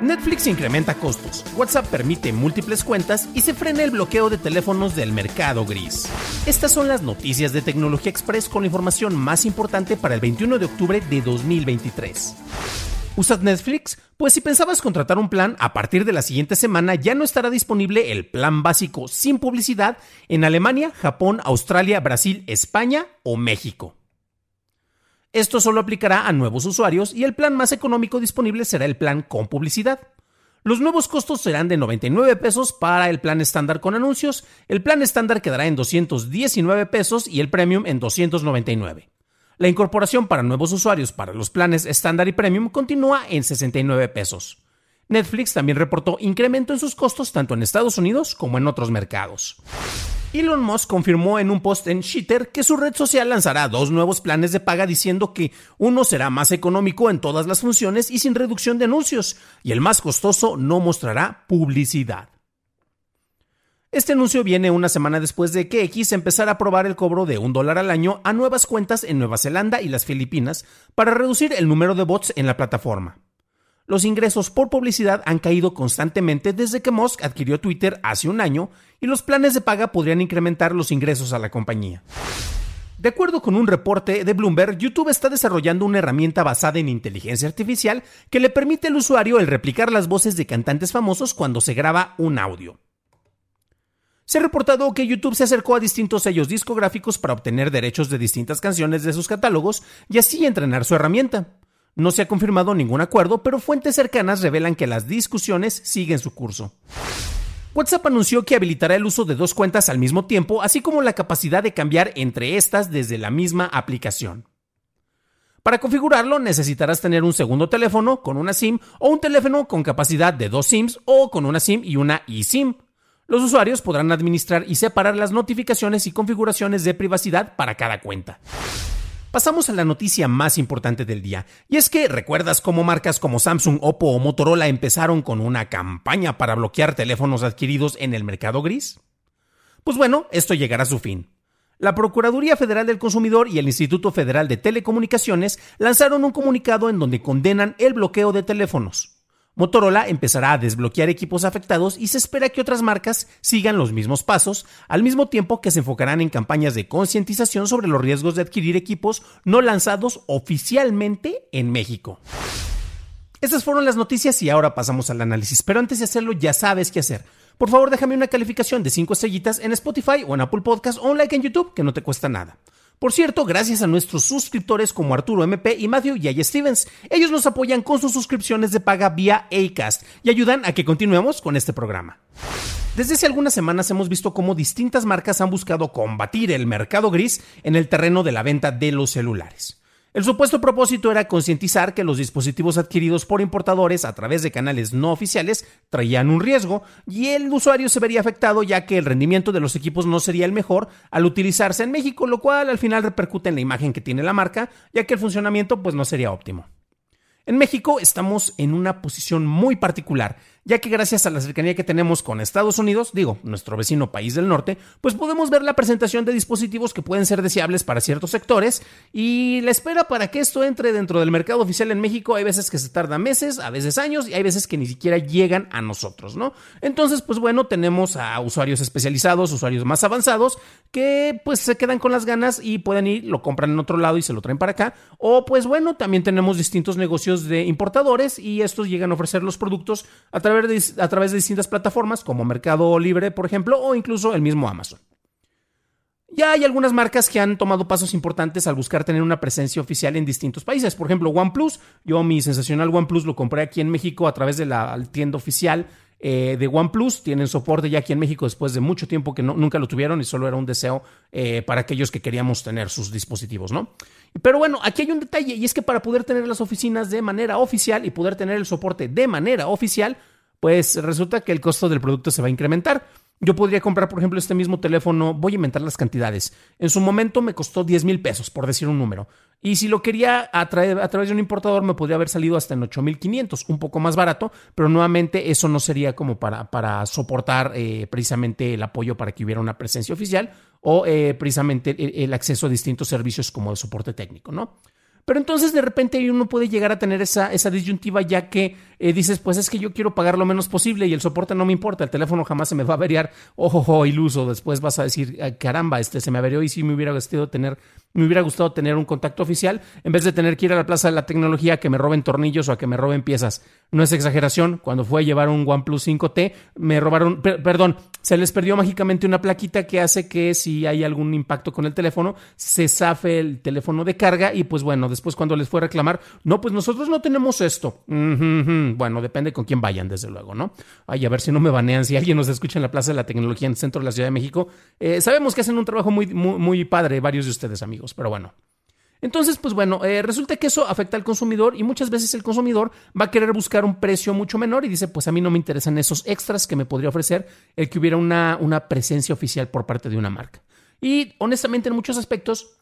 Netflix incrementa costos, WhatsApp permite múltiples cuentas y se frena el bloqueo de teléfonos del mercado gris. Estas son las noticias de Tecnología Express con la información más importante para el 21 de octubre de 2023. ¿Usas Netflix? Pues si pensabas contratar un plan, a partir de la siguiente semana ya no estará disponible el plan básico sin publicidad en Alemania, Japón, Australia, Brasil, España o México. Esto solo aplicará a nuevos usuarios y el plan más económico disponible será el plan con publicidad. Los nuevos costos serán de 99 pesos para el plan estándar con anuncios, el plan estándar quedará en 219 pesos y el premium en 299. La incorporación para nuevos usuarios para los planes estándar y premium continúa en 69 pesos. Netflix también reportó incremento en sus costos tanto en Estados Unidos como en otros mercados. Elon Musk confirmó en un post en Shitter que su red social lanzará dos nuevos planes de paga diciendo que uno será más económico en todas las funciones y sin reducción de anuncios, y el más costoso no mostrará publicidad. Este anuncio viene una semana después de que X empezara a probar el cobro de un dólar al año a nuevas cuentas en Nueva Zelanda y las Filipinas para reducir el número de bots en la plataforma los ingresos por publicidad han caído constantemente desde que Musk adquirió Twitter hace un año y los planes de paga podrían incrementar los ingresos a la compañía. De acuerdo con un reporte de Bloomberg, YouTube está desarrollando una herramienta basada en inteligencia artificial que le permite al usuario el replicar las voces de cantantes famosos cuando se graba un audio. Se ha reportado que YouTube se acercó a distintos sellos discográficos para obtener derechos de distintas canciones de sus catálogos y así entrenar su herramienta. No se ha confirmado ningún acuerdo, pero fuentes cercanas revelan que las discusiones siguen su curso. WhatsApp anunció que habilitará el uso de dos cuentas al mismo tiempo, así como la capacidad de cambiar entre estas desde la misma aplicación. Para configurarlo necesitarás tener un segundo teléfono con una SIM o un teléfono con capacidad de dos SIMs o con una SIM y una eSIM. Los usuarios podrán administrar y separar las notificaciones y configuraciones de privacidad para cada cuenta. Pasamos a la noticia más importante del día, y es que ¿recuerdas cómo marcas como Samsung, Oppo o Motorola empezaron con una campaña para bloquear teléfonos adquiridos en el mercado gris? Pues bueno, esto llegará a su fin. La Procuraduría Federal del Consumidor y el Instituto Federal de Telecomunicaciones lanzaron un comunicado en donde condenan el bloqueo de teléfonos. Motorola empezará a desbloquear equipos afectados y se espera que otras marcas sigan los mismos pasos, al mismo tiempo que se enfocarán en campañas de concientización sobre los riesgos de adquirir equipos no lanzados oficialmente en México. Estas fueron las noticias y ahora pasamos al análisis, pero antes de hacerlo ya sabes qué hacer. Por favor déjame una calificación de 5 estrellitas en Spotify o en Apple Podcast o un like en YouTube que no te cuesta nada. Por cierto, gracias a nuestros suscriptores como Arturo MP y Matthew y Stevens. Ellos nos apoyan con sus suscripciones de paga vía Acast y ayudan a que continuemos con este programa. Desde hace algunas semanas hemos visto cómo distintas marcas han buscado combatir el mercado gris en el terreno de la venta de los celulares. El supuesto propósito era concientizar que los dispositivos adquiridos por importadores a través de canales no oficiales traían un riesgo y el usuario se vería afectado ya que el rendimiento de los equipos no sería el mejor al utilizarse en México, lo cual al final repercute en la imagen que tiene la marca, ya que el funcionamiento pues no sería óptimo. En México estamos en una posición muy particular, ya que gracias a la cercanía que tenemos con Estados Unidos, digo, nuestro vecino país del norte, pues podemos ver la presentación de dispositivos que pueden ser deseables para ciertos sectores y la espera para que esto entre dentro del mercado oficial en México hay veces que se tarda meses, a veces años y hay veces que ni siquiera llegan a nosotros, ¿no? Entonces, pues bueno, tenemos a usuarios especializados, usuarios más avanzados que pues se quedan con las ganas y pueden ir, lo compran en otro lado y se lo traen para acá, o pues bueno, también tenemos distintos negocios de importadores y estos llegan a ofrecer los productos a través a través de distintas plataformas como Mercado Libre, por ejemplo, o incluso el mismo Amazon. Ya hay algunas marcas que han tomado pasos importantes al buscar tener una presencia oficial en distintos países. Por ejemplo, OnePlus. Yo mi sensacional OnePlus lo compré aquí en México a través de la tienda oficial eh, de OnePlus. Tienen soporte ya aquí en México después de mucho tiempo que nunca lo tuvieron y solo era un deseo eh, para aquellos que queríamos tener sus dispositivos, ¿no? Pero bueno, aquí hay un detalle y es que para poder tener las oficinas de manera oficial y poder tener el soporte de manera oficial, pues resulta que el costo del producto se va a incrementar. Yo podría comprar, por ejemplo, este mismo teléfono, voy a inventar las cantidades. En su momento me costó 10 mil pesos, por decir un número. Y si lo quería a, a través de un importador, me podría haber salido hasta en 8500, un poco más barato, pero nuevamente eso no sería como para, para soportar eh, precisamente el apoyo para que hubiera una presencia oficial o eh, precisamente el, el, acceso a distintos servicios como el soporte técnico, ¿no? Pero entonces de repente uno puede llegar a tener esa, esa disyuntiva ya que eh, dices, pues es que yo quiero pagar lo menos posible y el soporte no me importa, el teléfono jamás se me va a averiar, ojo, ojo, iluso, después vas a decir, caramba, este se me averió y si me hubiera gustado tener me hubiera gustado tener un contacto oficial en vez de tener que ir a la plaza de la tecnología a que me roben tornillos o a que me roben piezas. No es exageración, cuando fue a llevar un OnePlus 5T, me robaron, perdón, se les perdió mágicamente una plaquita que hace que si hay algún impacto con el teléfono, se zafe el teléfono de carga y pues bueno, después cuando les fue a reclamar, no, pues nosotros no tenemos esto. Bueno, depende con quién vayan, desde luego, ¿no? Ay, a ver si no me banean, si alguien nos escucha en la Plaza de la Tecnología en el centro de la Ciudad de México, eh, sabemos que hacen un trabajo muy, muy, muy padre varios de ustedes, amigos pero bueno. Entonces, pues bueno, eh, resulta que eso afecta al consumidor y muchas veces el consumidor va a querer buscar un precio mucho menor y dice, pues a mí no me interesan esos extras que me podría ofrecer el que hubiera una, una presencia oficial por parte de una marca. Y honestamente, en muchos aspectos,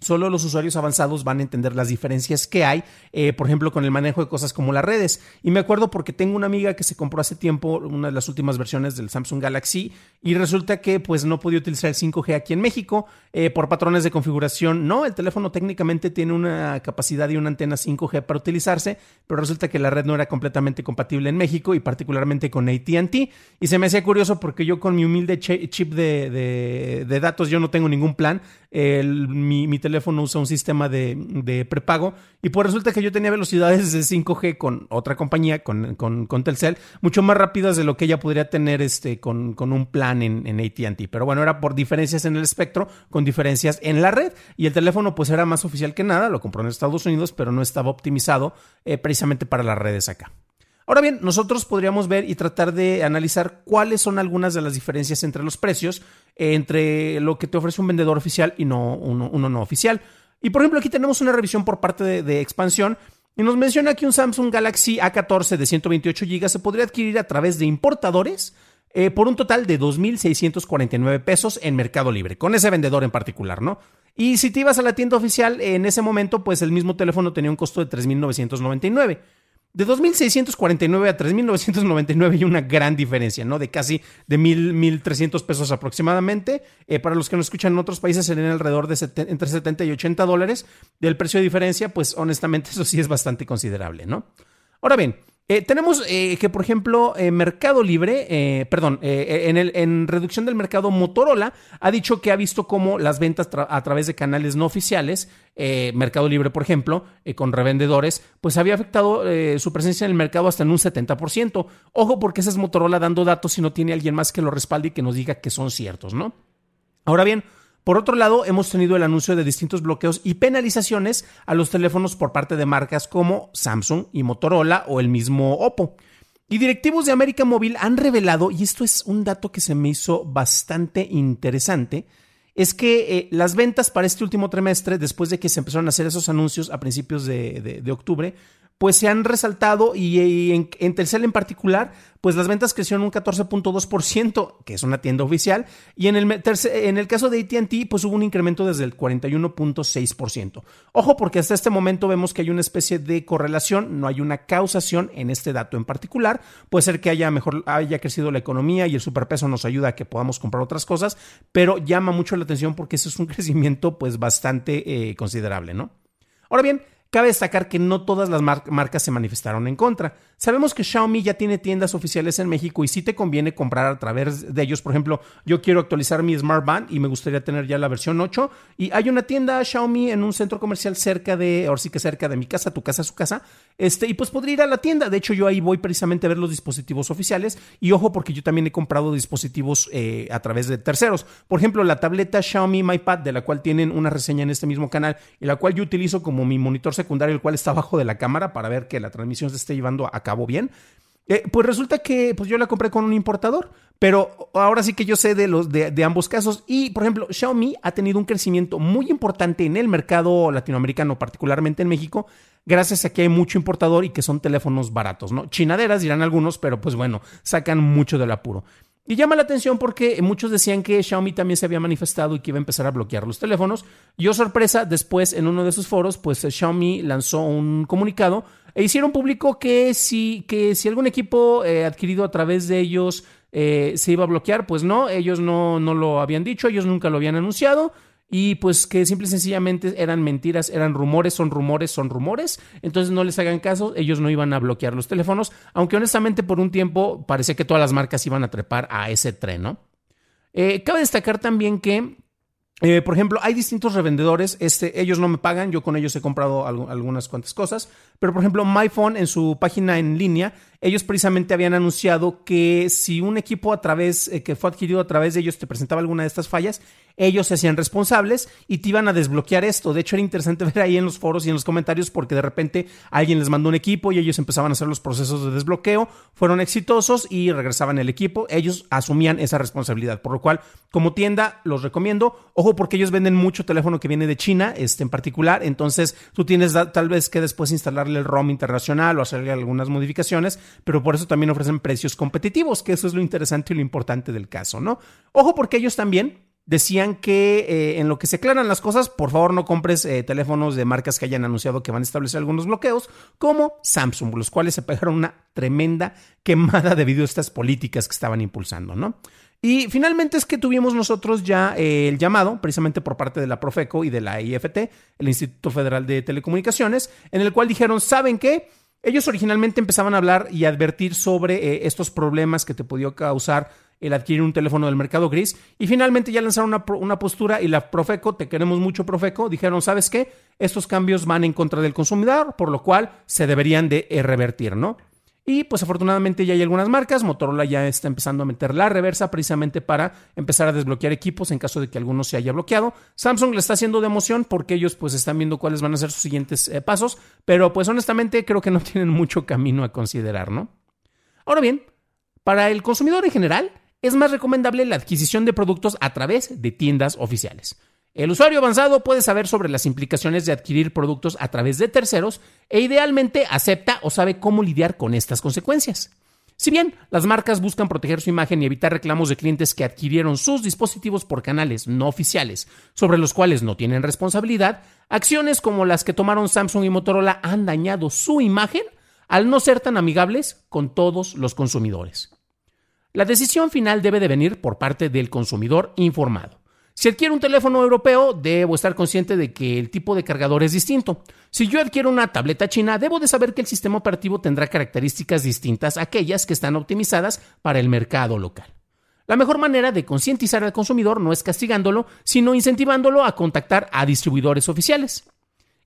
Solo los usuarios avanzados van a entender las diferencias que hay, eh, por ejemplo, con el manejo de cosas como las redes. Y me acuerdo porque tengo una amiga que se compró hace tiempo una de las últimas versiones del Samsung Galaxy y resulta que pues no podía utilizar el 5G aquí en México eh, por patrones de configuración. No, el teléfono técnicamente tiene una capacidad y una antena 5G para utilizarse, pero resulta que la red no era completamente compatible en México y particularmente con ATT. Y se me hacía curioso porque yo con mi humilde chip de, de, datos yo no tengo ningún plan. Mi, mi teléfono usa un sistema de, prepago y pues resulta que yo tenía velocidades de 5G con otra compañía, con, con, Telcel, mucho más rápidas de lo que ella podría tener este, con, con un plan en, en ATT. Pero bueno, era por diferencias en el espectro, con diferencias en la red y el teléfono pues era más oficial que nada, lo compró en Estados Unidos, pero no estaba optimizado eh, precisamente para las redes acá. Ahora bien, nosotros podríamos ver y tratar de analizar cuáles son algunas de las diferencias entre los precios, entre lo que te ofrece un vendedor oficial y no uno, no oficial. Y por ejemplo, aquí tenemos una revisión por parte de, expansión y nos menciona que un Samsung Galaxy A14 de 128 GB se podría adquirir a través de importadores eh, por un total de 2.649 pesos en Mercado Libre, con ese vendedor en particular, ¿no? Y si te ibas a la tienda oficial, en ese momento, pues el mismo teléfono tenía un costo de 3.999. De 2.649 a 3.999 hay una gran diferencia, ¿no? De casi de 1.000, 1.300 pesos aproximadamente. Eh, para los que no escuchan en otros países serían alrededor de entre 70 y 80 dólares. Del precio de diferencia, pues honestamente eso sí es bastante considerable, ¿no? Ahora bien, eh, tenemos eh, que, por ejemplo, eh, Mercado Libre, perdón, en, el, reducción del mercado, Motorola ha dicho que ha visto cómo las ventas a través de canales no oficiales, Mercado Libre, por ejemplo, con revendedores, pues había afectado su presencia en el mercado hasta en un 70%. Ojo, porque esa es Motorola dando datos si no tiene alguien más que lo respalde y que nos diga que son ciertos, ¿no? Ahora bien, por otro lado, hemos tenido el anuncio de distintos bloqueos y penalizaciones a los teléfonos por parte de marcas como Samsung y Motorola o el mismo Oppo. Y directivos de América Móvil han revelado, y esto es un dato que se me hizo bastante interesante, es que eh, las ventas para este último trimestre, después de que se empezaron a hacer esos anuncios a principios de octubre, pues se han resaltado y, en, en, Telcel en particular, pues las ventas crecieron un 14.2%, que es una tienda oficial, y en el, en el caso de ATT, pues hubo un incremento desde el 41.6%. Ojo, porque hasta este momento vemos que hay una especie de correlación, no hay una causación en este dato en particular. Puede ser que haya mejor, haya crecido la economía y el superpeso nos ayuda a que podamos comprar otras cosas, pero llama mucho la atención porque ese es un crecimiento pues bastante eh, considerable, ¿no? Ahora bien, Cabe destacar que no todas las marcas se manifestaron en contra. Sabemos que Xiaomi ya tiene tiendas oficiales en México y sí te conviene comprar a través de ellos. Por ejemplo, yo quiero actualizar mi Smart Band y me gustaría tener ya la versión 8 y hay una tienda Xiaomi en un centro comercial cerca de, ahora sí que cerca de mi casa, tu casa, su casa, este, y pues podría ir a la tienda. De hecho, yo ahí voy precisamente a ver los dispositivos oficiales y ojo porque yo también he comprado dispositivos eh, a través de terceros. Por ejemplo, la tableta Xiaomi MyPad, de la cual tienen una reseña en este mismo canal y la cual yo utilizo como mi monitor secundario, el cual está abajo de la cámara para ver que la transmisión se esté llevando a cabo bien. Eh, pues resulta que pues yo la compré con un importador, pero ahora sí que yo sé de los de, ambos casos y por ejemplo Xiaomi ha tenido un crecimiento muy importante en el mercado latinoamericano, particularmente en México, gracias a que hay mucho importador y que son teléfonos baratos, ¿no? Chinaderas dirán algunos, pero pues bueno, sacan mucho del apuro. Y llama la atención porque muchos decían que Xiaomi también se había manifestado y que iba a empezar a bloquear los teléfonos. Yo sorpresa, después en uno de sus foros, pues Xiaomi lanzó un comunicado e hicieron público que si, que si algún equipo eh, adquirido a través de ellos eh, se iba a bloquear, pues no, ellos no, no lo habían dicho, ellos nunca lo habían anunciado y pues que simple y sencillamente eran mentiras, eran rumores, son rumores, son rumores, entonces no les hagan caso, ellos no iban a bloquear los teléfonos, aunque honestamente por un tiempo parecía que todas las marcas iban a trepar a ese tren, ¿no? Eh, cabe destacar también que eh, por ejemplo, hay distintos revendedores. Este, ellos no me pagan, yo con ellos he comprado algunas cuantas cosas. Pero, por ejemplo, MyPhone en su página en línea, ellos precisamente habían anunciado que si un equipo a través, eh, que fue adquirido a través de ellos, te presentaba alguna de estas fallas, ellos se hacían responsables y te iban a desbloquear esto. De hecho, era interesante ver ahí en los foros y en los comentarios porque de repente alguien les mandó un equipo y ellos empezaban a hacer los procesos de desbloqueo, fueron exitosos y regresaban el equipo. Ellos asumían esa responsabilidad, por lo cual, como tienda, los recomiendo. Ojo, porque ellos venden mucho teléfono que viene de China, este en particular. Entonces, tú tienes tal vez que después instalarle el ROM internacional o hacerle algunas modificaciones, pero por eso también ofrecen precios competitivos, que eso es lo interesante y lo importante del caso, ¿no? Ojo, porque ellos también decían que eh, en lo que se aclaran las cosas, por favor no compres eh, teléfonos de marcas que hayan anunciado que van a establecer algunos bloqueos, como Samsung, los cuales se pegaron una tremenda quemada debido a estas políticas que estaban impulsando, ¿no? Y finalmente es que tuvimos nosotros ya eh, el llamado, precisamente por parte de la Profeco y de la IFT, el Instituto Federal de Telecomunicaciones, en el cual dijeron, ¿saben qué? Ellos originalmente empezaban a hablar y advertir sobre estos problemas que te podía causar el adquirir un teléfono del mercado gris. Y finalmente ya lanzaron una, postura y la Profeco, te queremos mucho Profeco, dijeron, ¿sabes qué? Estos cambios van en contra del consumidor, por lo cual se deberían de revertir, ¿no? Y pues afortunadamente ya hay algunas marcas, Motorola ya está empezando a meter la reversa precisamente para empezar a desbloquear equipos en caso de que alguno se haya bloqueado. Samsung le está haciendo de emoción porque ellos pues están viendo cuáles van a ser sus siguientes eh, pasos, pero pues honestamente creo que no tienen mucho camino a considerar, ¿no? Ahora bien, para el consumidor en general, es más recomendable la adquisición de productos a través de tiendas oficiales. El usuario avanzado puede saber sobre las implicaciones de adquirir productos a través de terceros e idealmente acepta o sabe cómo lidiar con estas consecuencias. Si bien las marcas buscan proteger su imagen y evitar reclamos de clientes que adquirieron sus dispositivos por canales no oficiales, sobre los cuales no tienen responsabilidad, acciones como las que tomaron Samsung y Motorola han dañado su imagen al no ser tan amigables con todos los consumidores. La decisión final debe de venir por parte del consumidor informado. Si adquiero un teléfono europeo, debo estar consciente de que el tipo de cargador es distinto. Si yo adquiero una tableta china, debo de saber que el sistema operativo tendrá características distintas a aquellas que están optimizadas para el mercado local. La mejor manera de concientizar al consumidor no es castigándolo, sino incentivándolo a contactar a distribuidores oficiales.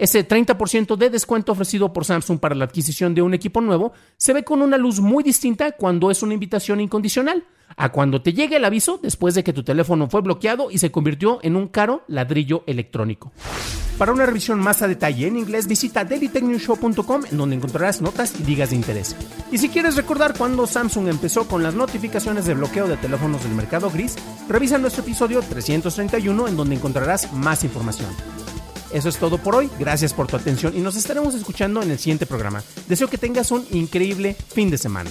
Ese 30% de descuento ofrecido por Samsung para la adquisición de un equipo nuevo se ve con una luz muy distinta cuando es una invitación incondicional, a cuando te llegue el aviso después de que tu teléfono fue bloqueado y se convirtió en un caro ladrillo electrónico. Para una revisión más a detalle en inglés, visita dailytechnewshow.com en donde encontrarás notas y ligas de interés. Y si quieres recordar cuando Samsung empezó con las notificaciones de bloqueo de teléfonos del mercado gris, revisa nuestro episodio 331 en donde encontrarás más información. Eso es todo por hoy. Gracias por tu atención y nos estaremos escuchando en el siguiente programa. Deseo que tengas un increíble fin de semana.